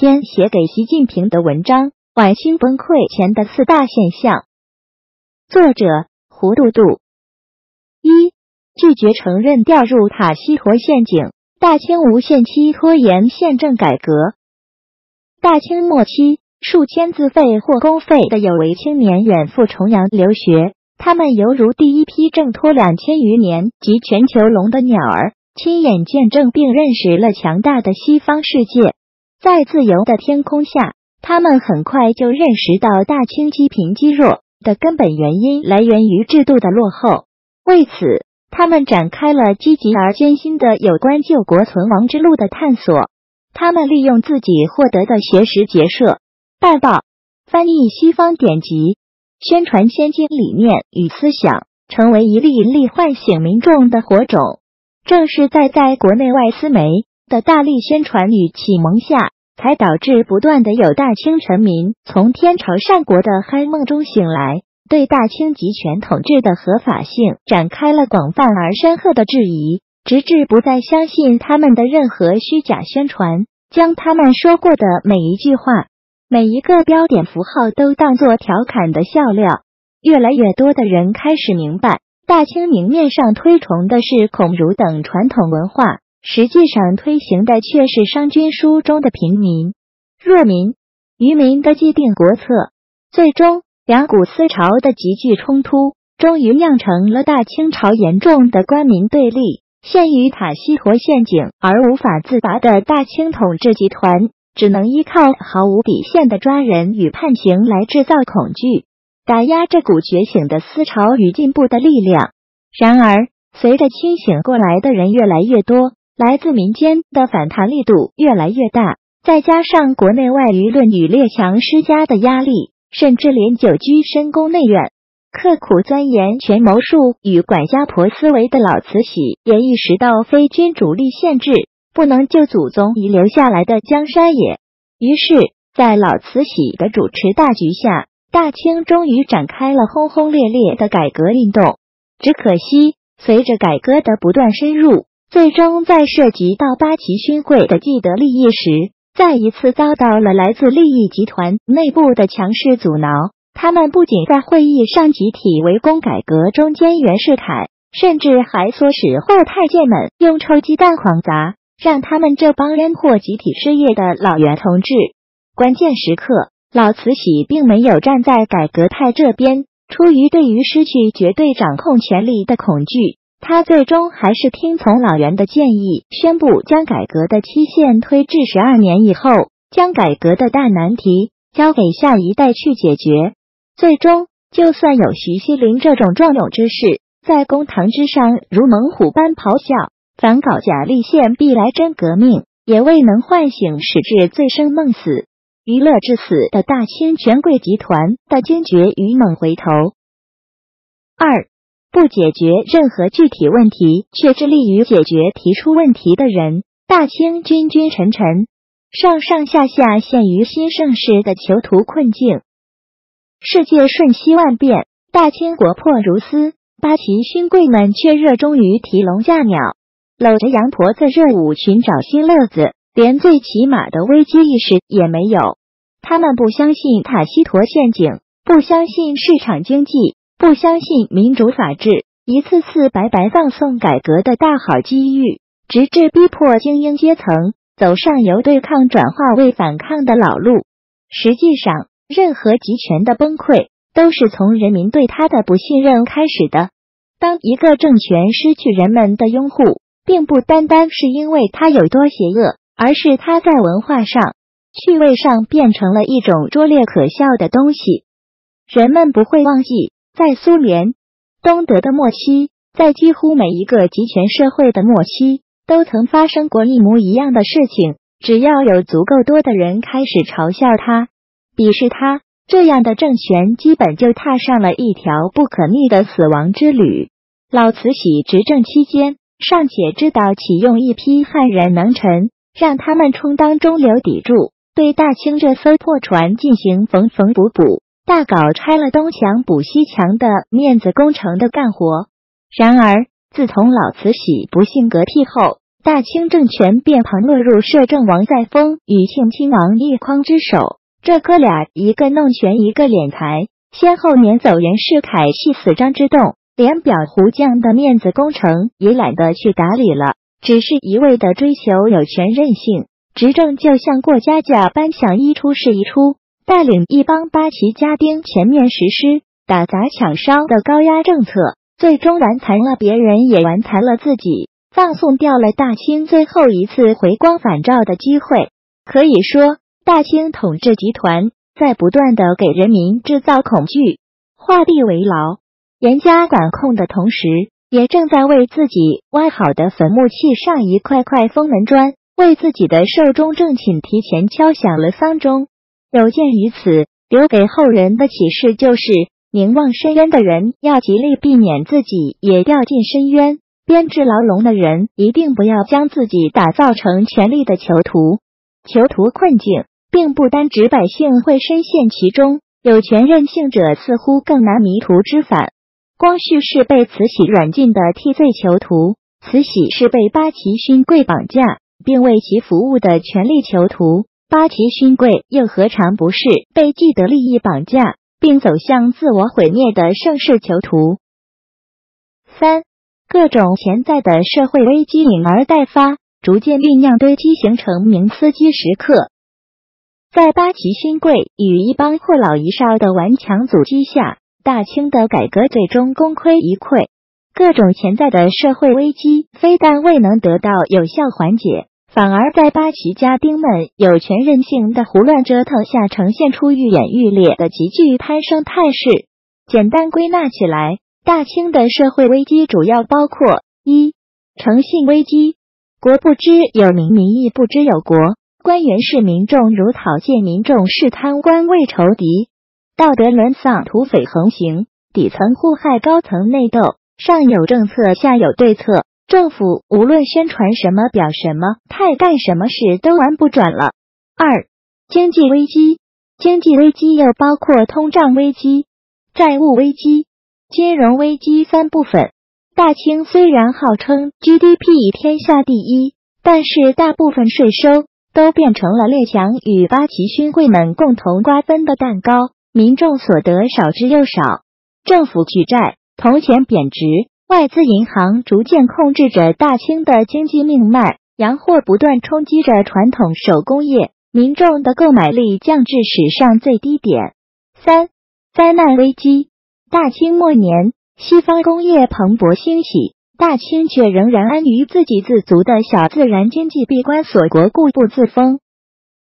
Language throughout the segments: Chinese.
篇写给习近平的文章《晚清崩溃前的四大现象》。作者胡杜杜。一、拒绝承认掉入塔西佗陷阱，大清无限期拖延宪政改革。大清末期，数千自费或公费的有为青年远赴重洋留学，他们犹如第一批挣脱两千余年及全球笼的鸟儿。亲眼见证并认识了强大的西方世界，在自由的天空下，他们很快就认识到大清积贫积弱的根本原因来源于制度的落后。为此，他们展开了积极而艰辛的有关救国存亡之路的探索。他们利用自己获得的学识结社、办报、翻译西方典籍，宣传先进理念与思想，成为一粒一粒唤醒民众的火种。正是在在国内外思媒的大力宣传与启蒙下，才导致不断的有大清臣民从天朝上国的酣梦中醒来，对大清集权统治的合法性展开了广泛而深刻的质疑，直至不再相信他们的任何虚假宣传，将他们说过的每一句话、每一个标点符号都当作调侃的笑料。越来越多的人开始明白。大清明面上推崇的是孔儒等传统文化，实际上推行的却是商君书中的平民、弱民、愚民的既定国策。最终，两股思潮的急剧冲突，终于酿成了大清朝严重的官民对立。陷于塔西佗陷阱而无法自拔的大清统治集团，只能依靠毫无底线的抓人与判刑来制造恐惧。打压这股觉醒的思潮与进步的力量。然而，随着清醒过来的人越来越多，来自民间的反弹力度越来越大，再加上国内外舆论与列强施加的压力，甚至连久居深宫内院、刻苦钻研权谋术与管家婆思维的老慈禧也意识到非君主立宪制不能救祖宗遗留下来的江山也。于是，在老慈禧的主持大局下。大清终于展开了轰轰烈烈的改革运动，只可惜，随着改革的不断深入，最终在涉及到八旗勋贵的既得利益时，再一次遭到了来自利益集团内部的强势阻挠。他们不仅在会议上集体围攻改革中间袁世凯，甚至还唆使后太监们用臭鸡蛋狂砸，让他们这帮人或集体失业的老袁同志。关键时刻。老慈禧并没有站在改革派这边，出于对于失去绝对掌控权力的恐惧，他最终还是听从老袁的建议，宣布将改革的期限推至十二年以后，将改革的大难题交给下一代去解决。最终，就算有徐锡麟这种壮勇之士在公堂之上如猛虎般咆哮，反搞假立宪必来真革命，也未能唤醒使至醉生梦死。娱乐至死的大清权贵集团的坚决与猛回头。二，不解决任何具体问题，却致力于解决提出问题的人。大清君君臣臣，上上下下陷于新盛世的囚徒困境。世界瞬息万变，大清国破如斯，八旗勋贵们却热衷于提笼架鸟，搂着羊婆子热舞，寻找新乐子。连最起码的危机意识也没有，他们不相信塔西佗陷阱，不相信市场经济，不相信民主法治，一次次白白葬送改革的大好机遇，直至逼迫精英阶层走上由对抗转化为反抗的老路。实际上，任何集权的崩溃都是从人民对他的不信任开始的。当一个政权失去人们的拥护，并不单单是因为他有多邪恶。而是它在文化上、趣味上变成了一种拙劣可笑的东西。人们不会忘记，在苏联、东德的末期，在几乎每一个集权社会的末期，都曾发生过一模一样的事情。只要有足够多的人开始嘲笑他、鄙视他，这样的政权基本就踏上了一条不可逆的死亡之旅。老慈禧执政期间，尚且知道启用一批汉人能臣。让他们充当中流砥柱，对大清这艘破船进行缝缝补补，大搞拆了东墙补西墙的面子工程的干活。然而，自从老慈禧不幸嗝屁后，大清政权便旁落入摄政王载沣与庆亲王奕匡之手。这哥俩一个弄权，一个敛财，先后撵走袁世凯，气死张之洞，连表胡将的面子工程也懒得去打理了，只是一味的追求有权任性。执政就像过家家般，想一出是一出，带领一帮八旗家丁全面实施打砸抢烧的高压政策，最终玩残了别人，也玩残了自己，放送掉了大清最后一次回光返照的机会。可以说，大清统治集团在不断的给人民制造恐惧、画地为牢、严加管控的同时，也正在为自己挖好的坟墓砌上一块块封门砖。为自己的寿终正寝提前敲响了丧钟。有鉴于此，留给后人的启示就是：凝望深渊的人要极力避免自己也掉进深渊；编织牢笼的人一定不要将自己打造成权力的囚徒。囚徒困境，并不单指百姓会深陷其中，有权任性者似乎更难迷途知返。光绪是被慈禧软禁的替罪囚徒，慈禧是被八旗勋贵绑架。并为其服务的权力囚徒，八旗勋贵又何尝不是被既得利益绑架，并走向自我毁灭的盛世囚徒？三，各种潜在的社会危机隐而待发，逐渐酝酿堆积，形成明斯基时刻。在八旗勋贵与一帮或老一少的顽强阻击下，大清的改革最终功亏一篑。各种潜在的社会危机非但未能得到有效缓解，反而在八旗家丁们有权任性的胡乱折腾下，呈现出愈演愈烈的急剧攀升态势。简单归纳起来，大清的社会危机主要包括：一、诚信危机，国不知有民，民亦不知有国，官员视民众如草芥，民众视贪官为仇敌，道德沦丧，土匪横行，底层互害高层内斗。上有政策，下有对策。政府无论宣传什么、表什么态、干什么事，都玩不转了。二、经济危机，经济危机又包括通胀危机、债务危机、金融危机三部分。大清虽然号称 GDP 天下第一，但是大部分税收都变成了列强与八旗勋贵们共同瓜分的蛋糕，民众所得少之又少，政府举债。铜钱贬值，外资银行逐渐控制着大清的经济命脉，洋货不断冲击着传统手工业，民众的购买力降至史上最低点。三、灾难危机。大清末年，西方工业蓬勃兴起，大清却仍然安于自给自足的小自然经济，闭关锁国，固步自封。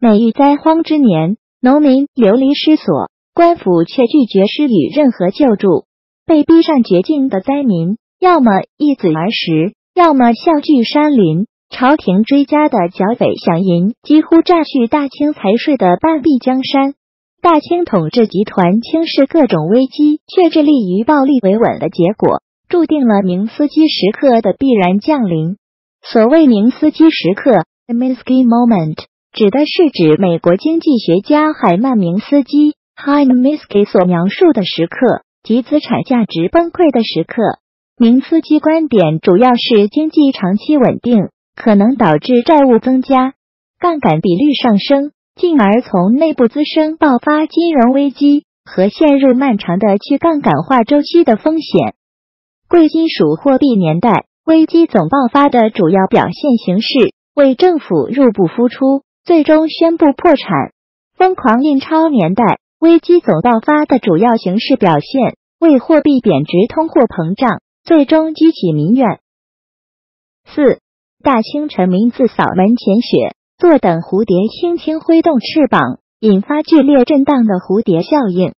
每遇灾荒之年，农民流离失所，官府却拒绝施予任何救助。被逼上绝境的灾民，要么易子而食，要么笑聚山林。朝廷追加的剿匪饷银，几乎占据大清财税的半壁江山。大清统治集团轻视各种危机，却致力于暴力维稳的结果，注定了明斯基时刻的必然降临。所谓明斯基时刻 （Minsky Moment），指的是指美国经济学家海曼明斯基 （Hyman Minsky） 所描述的时刻。及资产价值崩溃的时刻，明斯基观点主要是经济长期稳定可能导致债务增加、杠杆比率上升，进而从内部滋生爆发金融危机和陷入漫长的去杠杆化周期的风险。贵金属货币年代危机总爆发的主要表现形式为政府入不敷出，最终宣布破产。疯狂印钞年代。危机总爆发的主要形式表现为货币贬值、通货膨胀，最终激起民怨。四大清臣民自扫门前雪，坐等蝴蝶轻轻挥动翅膀，引发剧烈震荡的蝴蝶效应。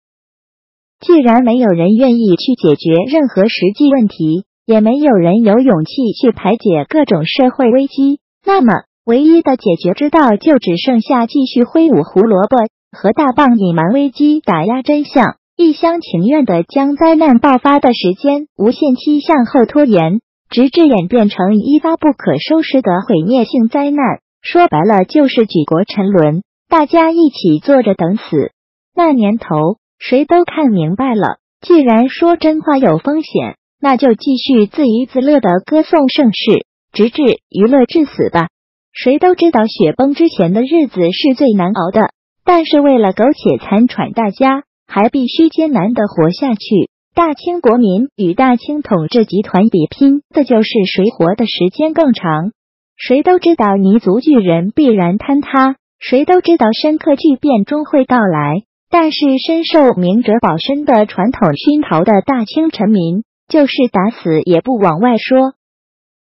既然没有人愿意去解决任何实际问题，也没有人有勇气去排解各种社会危机，那么唯一的解决之道就只剩下继续挥舞胡萝卜。和大棒隐瞒危机、打压真相，一厢情愿的将灾难爆发的时间无限期向后拖延，直至演变成一发不可收拾的毁灭性灾难。说白了，就是举国沉沦，大家一起坐着等死。那年头，谁都看明白了，既然说真话有风险，那就继续自娱自乐的歌颂盛世，直至娱乐至死吧。谁都知道雪崩之前的日子是最难熬的，但是为了苟且残喘，大家还必须艰难的活下去。大清国民与大清统治集团比拼的就是谁活的时间更长。谁都知道泥足巨人必然坍塌，谁都知道深刻巨变终会到来。但是深受明哲保身的传统熏陶的大清臣民，就是打死也不往外说。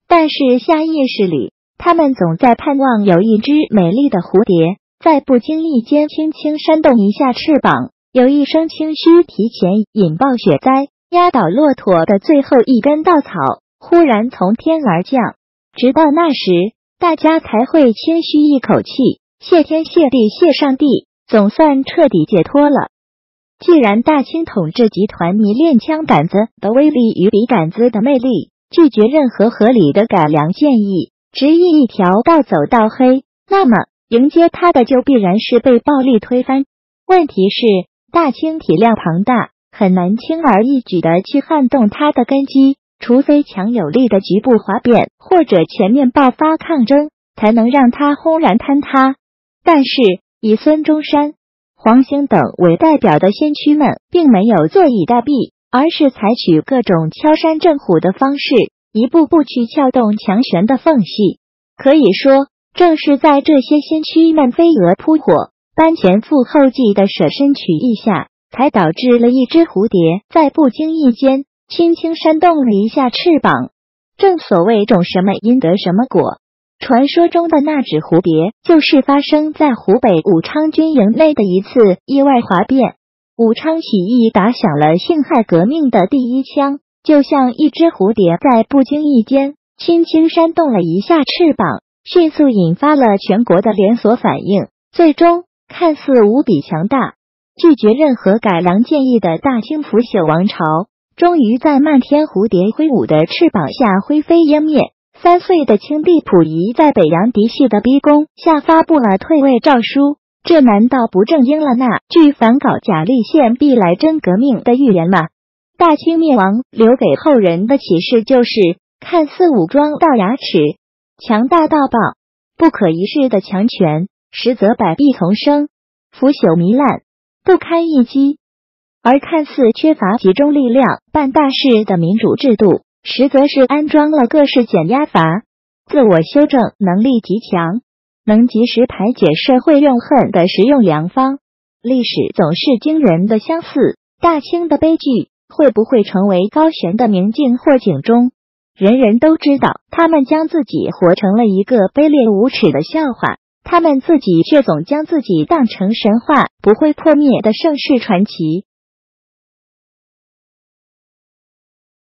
但是下意识里，他们总在盼望有一只美丽的蝴蝶，在不经意间轻轻扇动一下翅膀，有一声轻嘘，提前引爆雪灾、压倒骆驼的最后一根稻草，忽然从天而降。直到那时，大家才会轻吁一口气，谢天谢地谢上帝。总算彻底解脱了。既然大清统治集团迷恋枪杆子的威力与笔杆子的魅力，拒绝任何合理的改良建议，执意一条道走到黑，那么迎接他的就必然是被暴力推翻。问题是，大清体量庞大，很难轻而易举的去撼动它的根基，除非强有力的局部哗变或者全面爆发抗争，才能让它轰然坍塌。但是。以孙中山、黄兴等为代表的先驱们，并没有坐以待毙，而是采取各种敲山震虎的方式，一步步去撬动强权的缝隙。可以说，正是在这些先驱们飞蛾扑火、搬前赴后继的舍身取义下，才导致了一只蝴蝶在不经意间轻轻扇动了一下翅膀。正所谓种什么因得什么果。传说中的那只蝴蝶，就是发生在湖北武昌军营内的一次意外哗变。武昌起义打响了辛亥革命的第一枪，就像一只蝴蝶在不经意间轻轻扇动了一下翅膀，迅速引发了全国的连锁反应。最终，看似无比强大、拒绝任何改良建议的大清腐朽王朝，终于在漫天蝴蝶挥舞的翅膀下灰飞烟灭。三岁的清帝溥仪在北洋嫡系的逼宫下发布了退位诏书，这难道不正应了那句反搞假立宪必来真革命的预言吗？大清灭亡留给后人的启示就是：看似武装到牙齿、强大到爆、不可一世的强权，实则百弊丛生、腐朽糜烂、不堪一击；而看似缺乏集中力量办大事的民主制度。实则是安装了各式减压阀，自我修正能力极强，能及时排解社会怨恨的实用良方。历史总是惊人的相似，大清的悲剧会不会成为高悬的明镜或警钟？人人都知道，他们将自己活成了一个卑劣无耻的笑话，他们自己却总将自己当成神话不会破灭的盛世传奇。